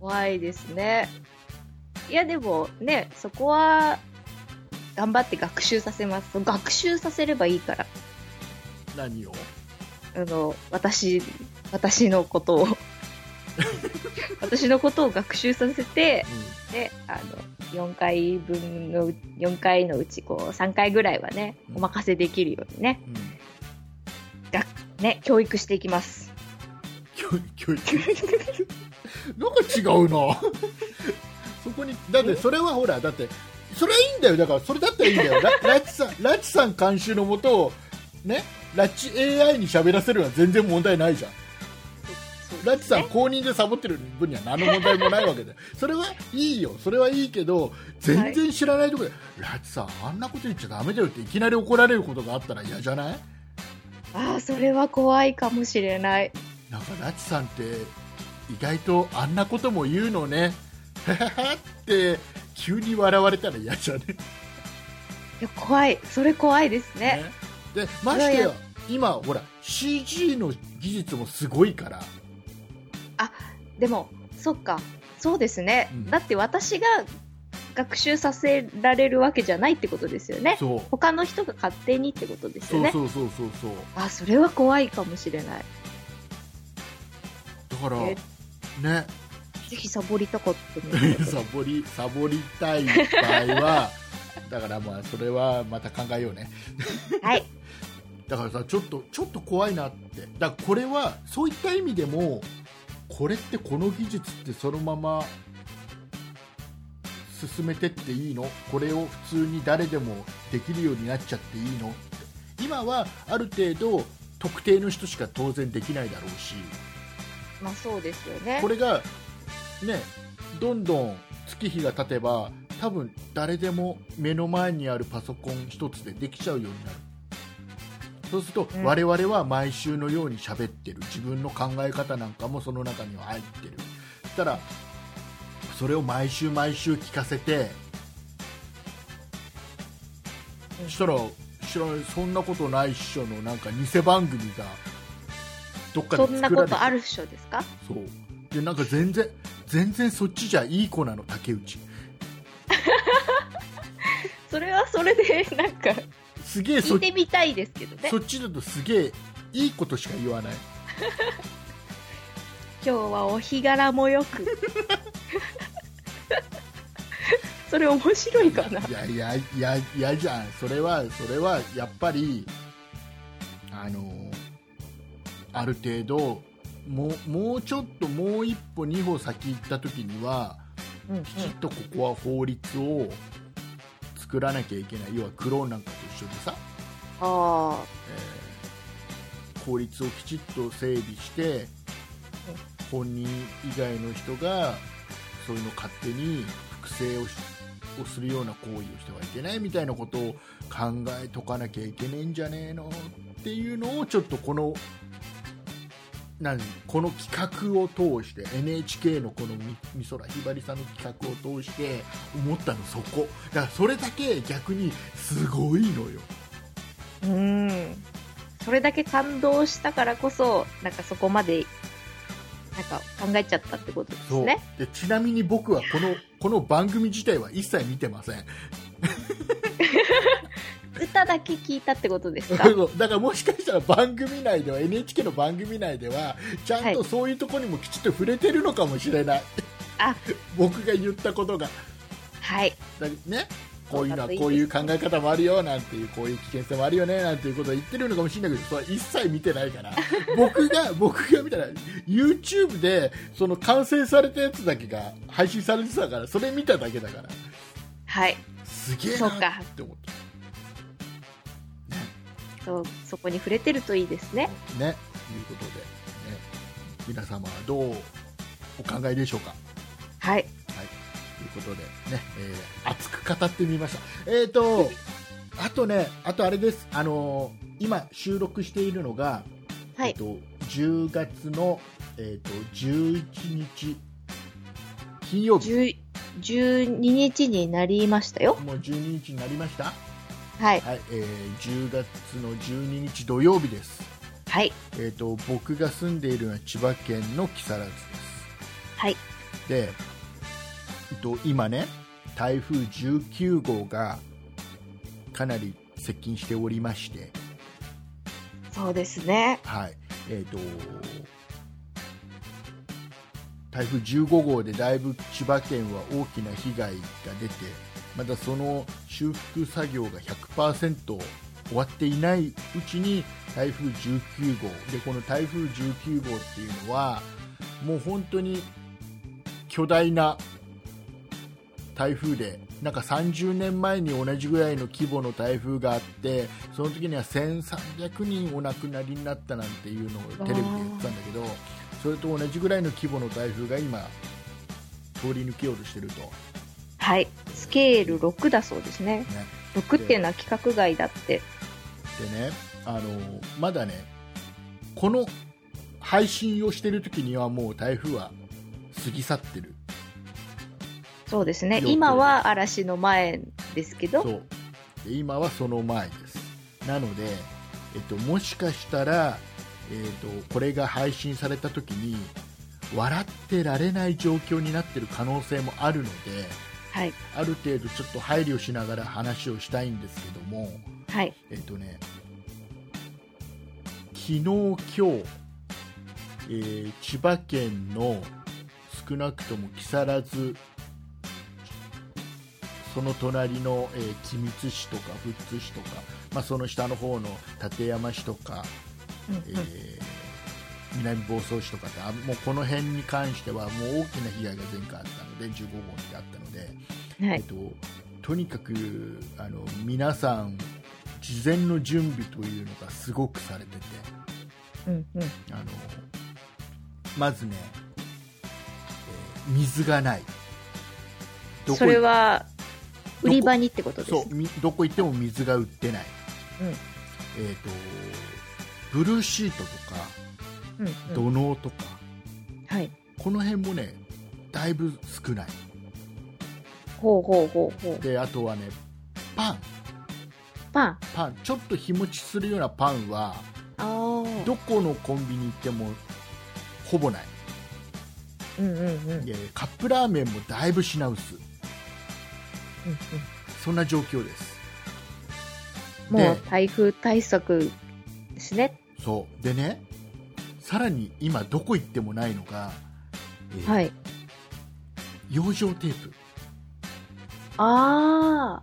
怖いですね。いや、でもね、そこは、頑張って学習させます。学習させればいいから。何を？あの、私、私のことを。私のことを学習させて、で、あの、4回分の、4回のうち、こう、3回ぐらいはね、うん。お任せできるようにね、うん、うんね、教育していきます。教教育。なんか違うな。そこにだってそれはほらだってそれはいいんだよ。だからそれだったらいいんだよ。ラ [LAUGHS] ラチさんラチさん監修のもとをねラチ AI に喋らせるのは全然問題ないじゃんラチさん公認でサボってる分には何の問題もないわけで。[LAUGHS] それはいいよ。それはいいけど全然知らないところで、ラチさんあんなこと言っちゃダメだよっていきなり怒られることがあったら嫌じゃない？ああ、それは怖いかもしれない。なんかラチさんって意外とあんなことも言うのね。はははって急に笑われたら嫌じゃね？いや怖い。それ怖いですね。ね。でましてや今ほら CG の技術もすごいからでも、そっか。そうですね。うんだって私が学習させられるわけじゃないってことですよね。他の人が勝手にってことですよね。そうそうそうそうそうあ、それは怖いかもしれない。だからえねぜひサボりたかった [LAUGHS] サボりサボりたい場合は [LAUGHS] だからまあそれはまた考えようねはい。[LAUGHS] だからさちょっとちょっと怖いなってだからこれはそういった意味でもこれってこの技術ってそのまま進めてっていいの？これを普通に誰でもできるようになっちゃっていいの？って今はある程度特定の人しか当然できないだろうし。まあそうですよね。こ。れがねどんどん月日が経てば多分誰でも目の前にあるパソコン一つでできちゃうようになるそうすると、うん。我々は毎週のように喋ってる。自分の考え方なんかもその中には入ってる。そしたらそれを毎週毎週聞かせてそしたら知らないそんなことないっしょのなんか偽番組がどっかでそんな作られてことあるっしょですか？そう。でなんか全然全然そっちじゃいい子なの竹内。[LAUGHS] それはそれでなんかすげえそ聞いてみたいですけどね。そっちだとすげえいいことしか言わない。[LAUGHS] 今日はお日柄もよく。[LAUGHS] それ面白いかな。いやいやいやいやじゃん。それはそれはやっぱりあのある程度もうもうちょっともう一歩二歩先行った時にはうんうん。きちっとここは法律を作らなきゃいけない。要はクローンなんかと一緒でさ、あえー法律をきちっと整備して本人以外の人がそういうのを勝手に複製をしをするような行為をしてはいけないみたいなことを考えとかなきゃいけねえんじゃねえのっていうのをちょっとこの何？この企画を通して NHK のこのみ美空ひばりさんの企画を通して思ったのそこ。だからそれだけ逆にすごいのよ。あうん。それだけ感動したからこそなんかそこまでなんか考えちゃったってことですね。でちなみに僕はこのこの番組自体は一切見てません [LAUGHS] 歌だけ聞いたってことですか？[LAUGHS] だからもしかしたら番組内では NHK の番組内ではちゃんはいとそういうところにもきちっと触れてるのかもしれない、あ。[LAUGHS] 僕が言ったことが。はい。だね。こういうのはこういう考え方もあるよなんていうこういう危険性もあるよねなんていうことを言ってるのかもしれないけどそれは一切見てないから。[LAUGHS] 僕が僕が見たら YouTube でその完成されたやつだけが配信されてたからそれ見ただけだから。はい。すげえなって思ったそうそこに触れてるといいですね。ね、ということで、ね、皆様はどうお考えでしょうか？はい。はい、ということで、ね、えー熱く語ってみました。えっ、と、[LAUGHS] あとね、あとあれです、あのー今収録しているのが、はい。えっと、10月の、えっと11日、金曜日、10 12日になりましたよ。もう12日になりました？はい。はい、えー10月の12日土曜日です。はい。えー、と僕が住んでいるのは千葉県の木更津です。はい。で、えっと、今ね台風19号がかなり接近しておりまして、そうですね。はい。えー、と台風15号でだいぶ千葉県は大きな被害が出てまだその修復作業が100%終わっていないうちに台風19号。でこの台風19号っていうのはもう本当に巨大な台風でなんか30年前に同じぐらいの規模の台風があってその時には1300人お亡くなりになったなんていうのをテレビで言ってたんだけどそれと同じぐらいの規模の台風が今通り抜けようとしてると、ね、はい。スケール6だそうですね。6っていうのは規格外だって。でねあのまだねこの配信をしてる時にはもう台風は過ぎ去ってる。そうですね。今は嵐の前ですけど。そう。で今はその前です。なので、えっと、もしかしたら、えっと、これが配信された時に笑ってられない状況になってる可能性もあるのではい。ある程度ちょっと配慮しながら話をしたいんですけどもはい。えっとね昨日今日、えー千葉県の少なくとも木更津その隣の、えー君津市とか富津市とか、まあ、その下の方の館山市とか、うんうん。えー南房総市とかってあもうこの辺に関してはもう大きな被害が前回あったので15号ってあったので、はい。えっと、とにかくあの皆さん事前の準備というのがすごくされててうんうん。あのまずね、えー水がない。それは売り場にってことですそうみどこ行っても水が売ってない、うん。えー、とブルーシートとか土のうとか、はい。この辺もねだいぶ少ない。ほうほうほうほう。であとはねパン。パン。パン。ちょっと日持ちするようなパンは。どこのコンビニ行ってもほぼない。うんうんうん。うんでカップラーメンもだいぶ品薄。うんそんな状況です。もう台風対策ですね。そう。でねさらに今どこ行ってもないのが、えーはい。養生テープ。ああ。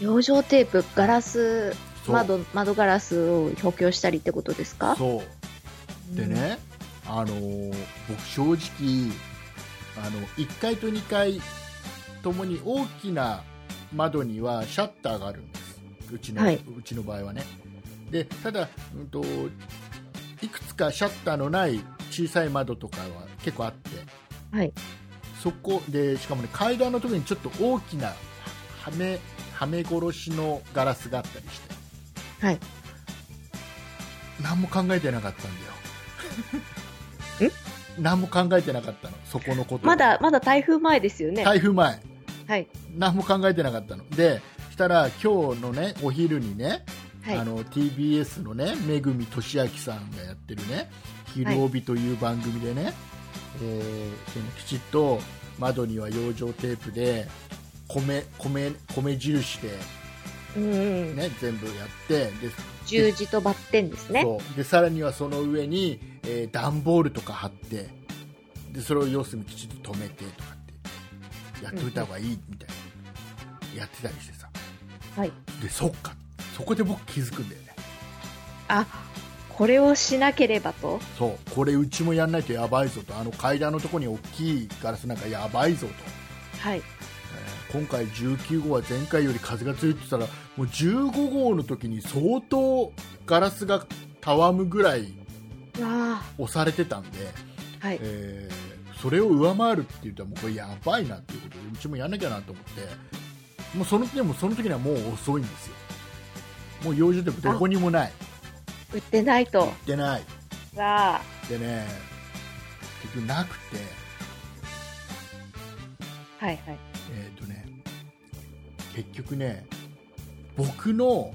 養生テープ、ガラス、窓、窓ガラスを補強したりってことですか？そう。で。ね、あのー僕正直あの1階と2階ともに大きな窓にはシャッターがあるんです。うちの,、はい。うちの場合はね。でただ、うん、といくつかシャッターのない小さい窓とかは結構あってはい。そこでしかもね階段のところにちょっと大きなはめはめ殺しのガラスがあったりしてはい。何も考えてなかったんだよ [LAUGHS] 何も考えてなかったのそこのことまだ、まだ台風前ですよね。台風前はい。何も考えてなかったのでしたら今日のねお昼にね、はい。あの TBS のねめぐみとしあきさんがやってるね「昼帯」という番組でね、えーそのきちっと窓には養生テープで米米米印で、うんうん。ね、全部やってで十字とバッテンですね。でさらにはその上に、えー段ボールとか貼ってでそれを四隅きちっと止めてとかってやっといた方がいいみたいな、やってたりしてさはい。でそっかそこで僕気づくんだよねあ、これをしなければと？そうこれうちもやんないとやばいぞとあの階段のところに大きいガラスなんかやばいぞと、はい。えー今回19号は前回より風が強いって言ったらもう15号の時に相当ガラスがたわむぐらいわ押されてたんで、あ。はい。えーそれを上回るって言ったらもうこれやばいなっていうことでうちもやんなきゃなと思ってもうそのでもその時にはもう遅いんですよもう養生テープどこにもない売ってないと売。ってないわあ。でね結局なくてはいはい。えっ、とね結局ね僕の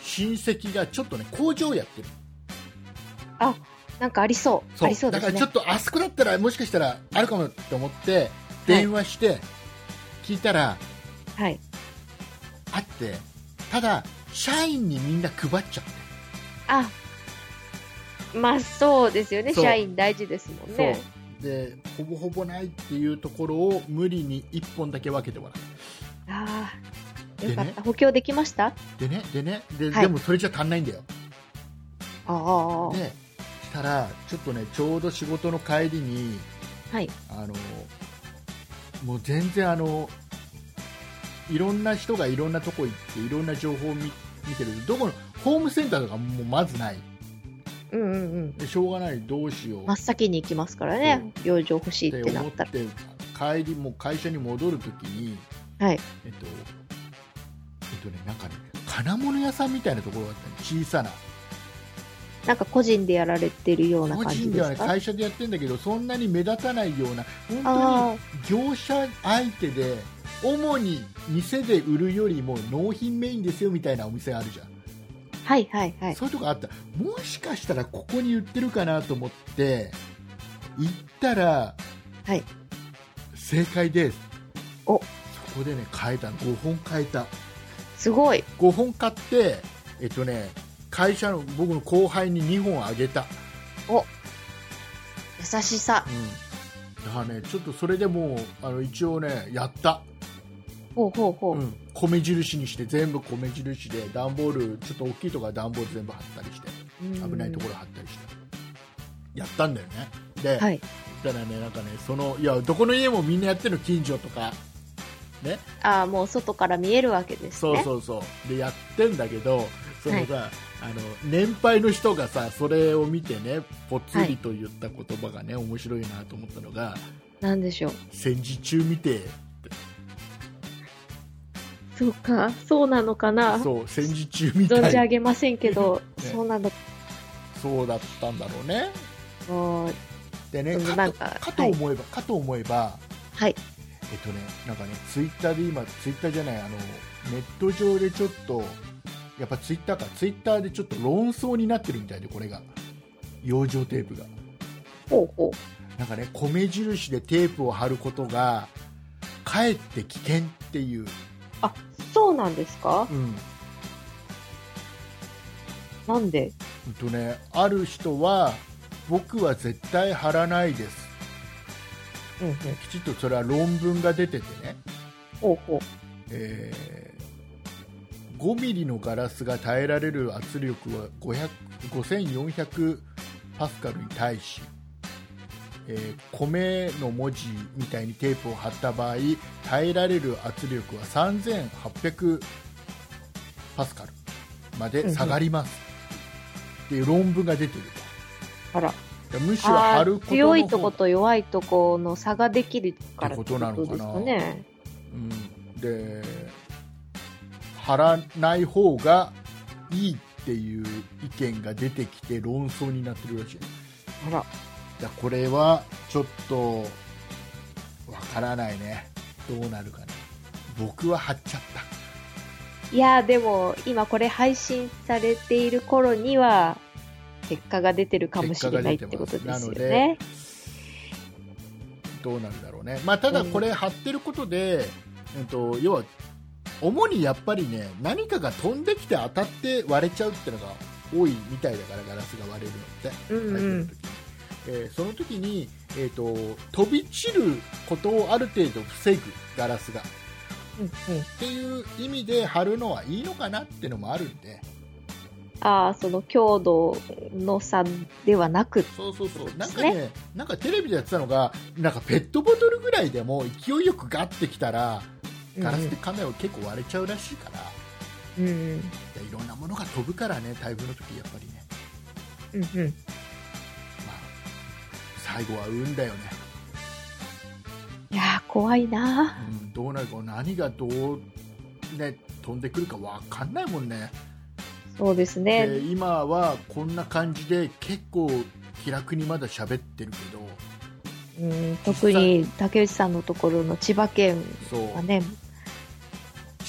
親戚がちょっとね工場やってるなんかありそう。そうありそうですねだからちょ。っとあそこだったらもしかしたらあるかもって思って電話して聞いたら、はい。あってただ社員にみんな配っちゃってあ、まあそうですよね。そう社員大事ですもんね。そうでほぼほぼないっていうところを無理に1本だけ分けてもらっああ。でねよかった。補強できましたた？でねでねで,、はいでもそれじゃ足んないんだよああ。でしたらちょっとねちょうど仕事の帰りにはい。あのもう全然あのいろんな人がいろんなとこ行っていろんな情報を見見てる。どこのホームセンターとかもうまずない。うんうんうん。でしょうがない。どうしよう。真っ先に行きますからね。養生欲しいっって。てなったら。帰りも会社に戻るときにはい。えっとえっとねなんかね金物屋さんみたいなところがあったの。小さな。なんか個人でやられてるような個感じ人ではねですか会社でやってるんだけどそんなに目立たないような本あ当に業者相手で主に店で売るよりも納品メインですよみたいなお店があるじゃん、あ。はいはいはい。そういうとこあった。もしかしたらここに売ってるかなと思って行ったら、はい。正解です。お。そこでね買えた。5本買えた。すごい。5本買ってえっとね会社の僕の後輩に2本あげた。優しさ。うん、だからねちょっとそれでもうあの一応ねやった、ほうほうほう。うん、米印にして全部米印で段ボールちょっと大きいところは段ボール全部貼ったりしてうん危ないところ貼ったりしてやったんだよねで、はい。だからねなんかねそのいやどこの家もみんなやってるの近所とかねああ、もう外から見えるわけですね。そうそうそうでやってんだけどそのさ、あの年配の人がさそれを見てねぽつりと言った言葉がね、面白いなと思ったのがなんでしょう。戦時中見てそうか、そうなのかな。そう戦時中みた存じ上いげませんけど、[LAUGHS] ね。そうなの。そうだったんだろうね。でねかなんかかと思えば、かと思えばはい。えっとねなんかねツイッターで今ツイッターじゃないあのネット上でちょっとやっぱツイッターかツイッターでちょっと論争になってるみたいでこれが。養生テープが。ほうほなんかね米印でテープを貼ることがかえって危険っていう、う。あ、そうなんですか？うん。なんで？うんとね、ある人は僕は絶対貼らないです。うんうん。きちっとそれは論文が出ててね、ほうほう。えー5ミリのガラスが耐えられる圧力は500 5400パスカルに対し、えー米の文字みたいにテープを貼った場合耐えられる圧力は3800パスカルまで下がります、っていう論文が出てるあら。とむしろ貼あること強いと方こと弱いとこの差ができるからってことなのかなね。うん、で貼らない方がいいっていう意見が出てきて論争になってるらしいあら。だこれはちょっとわからないねどうなるかね僕は貼っちゃったいやーでも今これ配信されている頃には結果が出てるかもしれないってことですよね。どうなるだろうね、まあ、ただこれ貼ってることで、えっと、要は主にやっぱりね何かが飛んできて当たって割れちゃうっていうのが多いみたいだからガラスが割れるのって。うんうん。えーその時に、えー、と飛び散ることをある程度防ぐガラスが。っうんうん、ていう意味で貼るのはいいのかなっていうのもあるんで。ああ、その強度の差ではなく、そうそうそう。なんかねねなんかテレビでやってたのがなんかペットボトルぐらいでも勢いよくガッてきたらガラスでカメラ結構割れちゃうらしいから、うんうん。いやいろんなものが飛ぶからね台風の時やっぱりね、うんうん。まあ、最後は運だよね、いやー怖いな。うん、どうなるか何がどう、ね、飛んでくるか分かんないもんね。そうですでね。今はこんな感じで結構気楽にまだ喋ってるけど。うん、特に竹内さんのところの千葉県はね、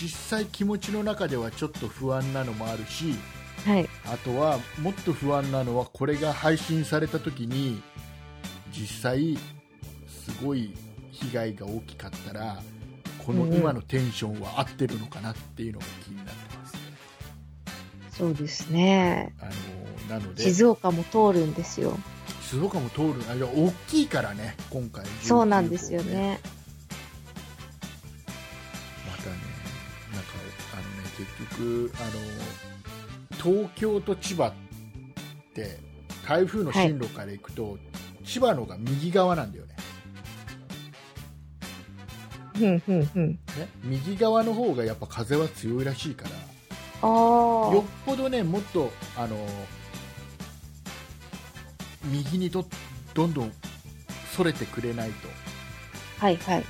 実際気持ちの中ではちょっと不安なのもあるしはい。あとはもっと不安なのはこれが配信された時に実際すごい被害が大きかったらこの今のテンションは合ってるのかなっていうのが気になってます、そうですね。あのなので静岡も通るんですよ。静岡も通るあ大きいからね今回そうなんですよね。またねなんかあのね結局あの東京と千葉って台風の進路から行くと、千葉のが右側なんだよね。うんうんうん。ね？右側の方がやっぱ風は強いらしいから。よっぽどねもっとあの右にどどんどんそれてくれないと、はいはい。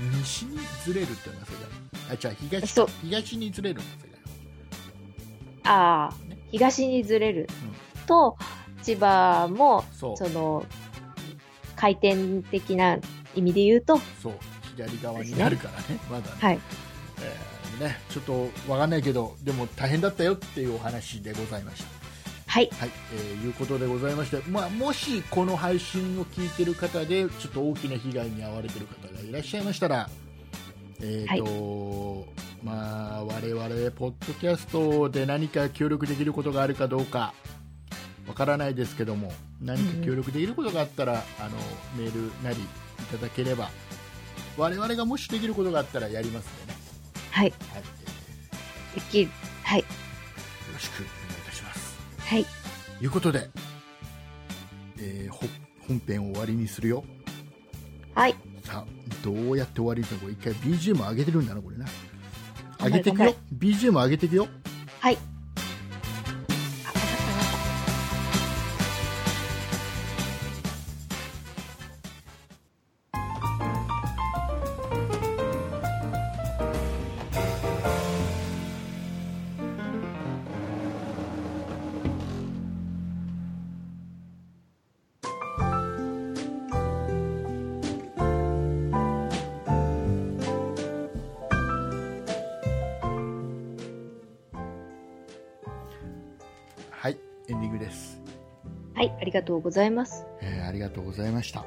うん。西にずれるってのがそれだ。あじゃあ東東にずれるのがそれだ。よああね、東にずれる。と、千葉も、その、回転的な意味で言うと、そう左側になるからねまだね,、はい。えーねちょっとわかんないけどでも大変だったよっていうお話でございましたはい。はい、えーいうことでございまして、まあ、もしこの配信を聞いてる方でちょっと大きな被害に遭われてる方がいらっしゃいましたら、えーとまあ、我々ポッドキャストで何か協力できることがあるかどうかわからないですけども何か協力できることがあったら、あのメールなりいただければ我々がもしできることがあったらやりますんでね、はい。はいえできる。はい。ーよろしくお願いいたします。はい。ということで、えーほ本編を終わりにするよはい。さあどうやって終わりにするの？これ一回 BGM 上げてるんだなこれな上げていくよ BGM 上げていくよはい。ございます。えーありがとうございました、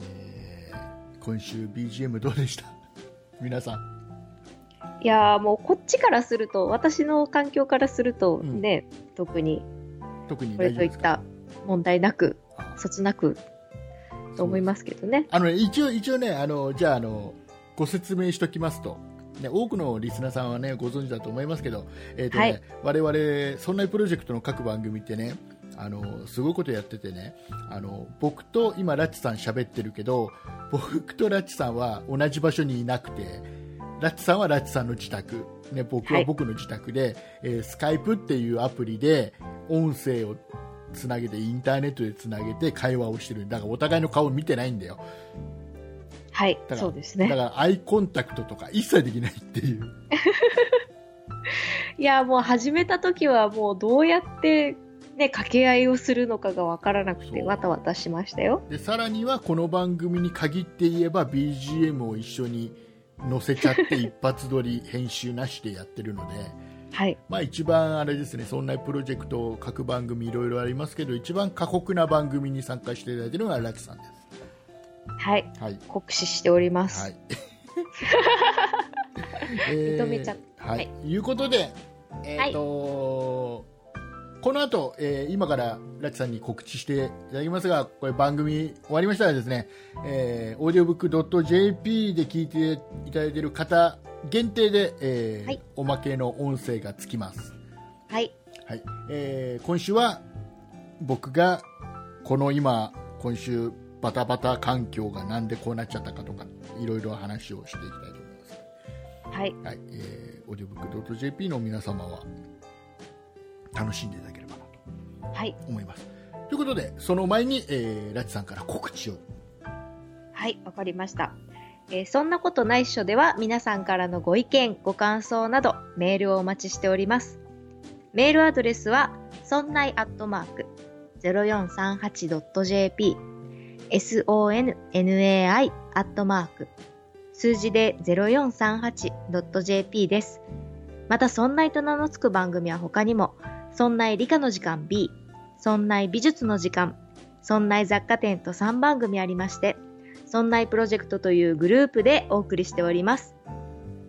えー今週 BGM どうでした？[LAUGHS] 皆さん。いやーもうこっちからすると、私の環境からするとうん。ね、特に特にこれといった問題なく、あ。そつなくと思いますけどね。あのね一応一応ねあのじゃああのご説明しときますと、ね、多くのリスナーさんはねご存知だと思いますけど、えーとねはい。我々そんなプロジェクトの各番組ってねあのすごいことやっててねあの僕と今ラッチさん喋ってるけど僕とラッチさんは同じ場所にいなくてラッチさんはラッチさんの自宅、ね、僕は僕の自宅で、えースカイプっていうアプリで音声をつなげてインターネットでつなげて会話をしてる。だからお互いの顔を見てないんだよ。はいそうですね。だからアイコンタクトとか一切できないっていう。[LAUGHS] いやーもう始めた時はもうどうやってね、掛け合いをするのかがわからなくてわたわたしましたよ。でさらにはこの番組に限って言えば BGM を一緒に載せちゃって一発撮り編集なしでやってるので、はい。まあ、一番あれですねそんなプロジェクト各番組いろいろありますけど一番過酷な番組に参加していただいているのがラチさんですはい。はい酷使しております。はい [LAUGHS] [LAUGHS] えー認めちゃっはい、はいい、うことで、えーとこの後、えー今からラチさんに告知していただきますがこれ番組終わりましたらですね、えー、オーディオブックドット JP で聞いていただいている方限定で、えーはい。おまけの音声がつきます。はい。はい。えー今週は僕がこの今今週バタバタ環境がなんでこうなっちゃったかとかいろいろ話をしていきたいと思います、はい。はい。えー、オーディオブックドット JP の皆様は楽しんでいただはい。思いますということでその前に、えーラチさんから告知をはい。わかりました。えーそんなことないっしょでは皆さんからのご意見、ご感想などメールをお待ちしております。メールアドレスは、そんないアットマーク 0438.jp sonnai アットマーク数字で 0438.jp です。また、そんないと名の付く番組は他にも、そんない理科の時間 B、そんない美術の時間、そんな雑貨店と3番組ありまして、そんなプロジェクトというグループでお送りしております。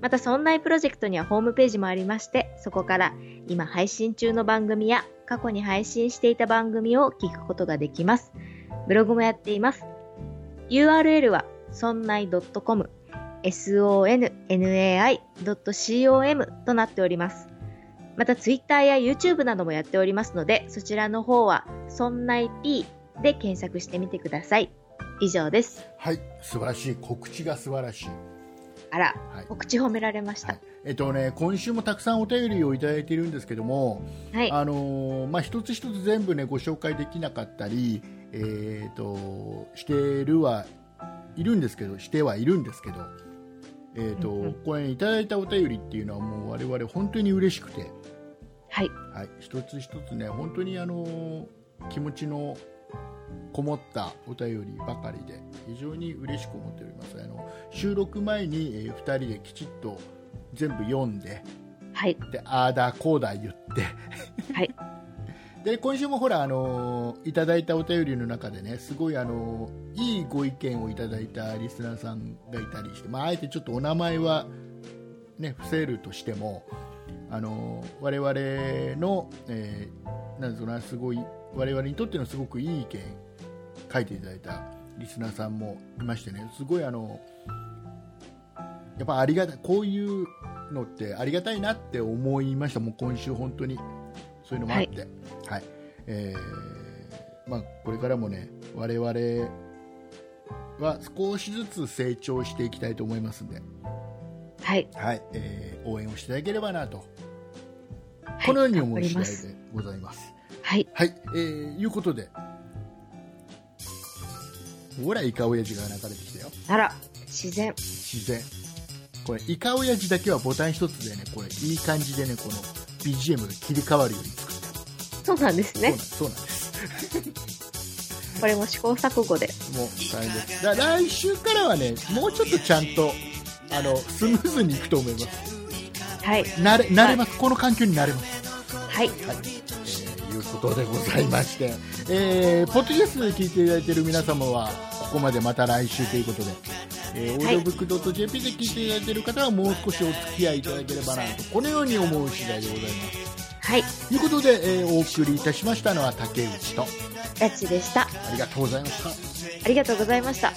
また、そんなプロジェクトにはホームページもありまして、そこから今配信中の番組や過去に配信していた番組を聞くことができます。ブログもやっています。URL は、そんない .com、sonnai.com となっております。また、Twitter や YouTube などもやっておりますので、そちらの方は、そんない P で検索してみてください。以上です。はい素晴らしい告知が素晴らしい、あら、はいお口褒められましたはい。えっとね、今週もたくさんお便りをいただいているんですけども、はい。あのーまあ、一つ一つ全部、ね、ご紹介できなかったり、えー、としてるはいるんですけどしてはいるんですけど、えーとうんうんこれ、いただいたお便りっていうのはもう我々本当に嬉しくて、はい。はい、一つ一つね本当にあのー気持ちのこもったお便りばかりで非常に嬉しく思っておりますあの収録前に、え2人できちっと全部読んではい。であーだこうだ言ってはい。[LAUGHS] で今週もほら、あのーいただいたお便りの中でねすごい、あのーいいご意見をいただいたリスナーさんがいたりして、まあ、あえてちょっとお名前は、ね、伏せるとしても、あのー我々の、えーなんなすごい我々にとってのすごくいい意見書いていただいたリスナーさんもいましてねすごいあのやっぱありがたいこういうのってありがたいなって思いました。もう今週本当に。そういうのもあって、はい。えーまあ、これからもね我々は少しずつ成長していきたいと思いますんで、はい。はい。えー応援をしていただければなとはいこのように思う次第でございます。はい。はい、えー、いうことで、ほら、イカオヤジが流れてきたよ。あら、自然。自然。これ、イカオヤジだけはボタン一つでね、これ、いい感じでね、この BGM が切り替わるように作った。そうなんですね。そうなんそうなんです。これも試行錯誤で。もう大変です。だ来週からはね、もうちょっとちゃんと、あの、スムーズにいくと思います。はい。慣れ、慣れます。この環境に慣れます。はい。はい。えー、いうことでございまして、えーポッドキャストで聞いていただいている皆様はここまでまた来週ということで、えー、オーディオブックドット JP で聞いていただいている方はもう少しお付き合いいただければなとこのように思う次第でございますはい。ということで、えーお送りいたしましたのは竹内とやっちでした。ありがとうございましたありがとうございました。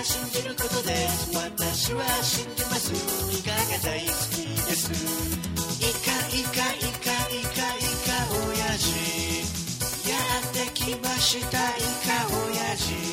い信じることで私は信じます。イカが大好きです。イカイカイカイカイカ親父やってきました。イカ親父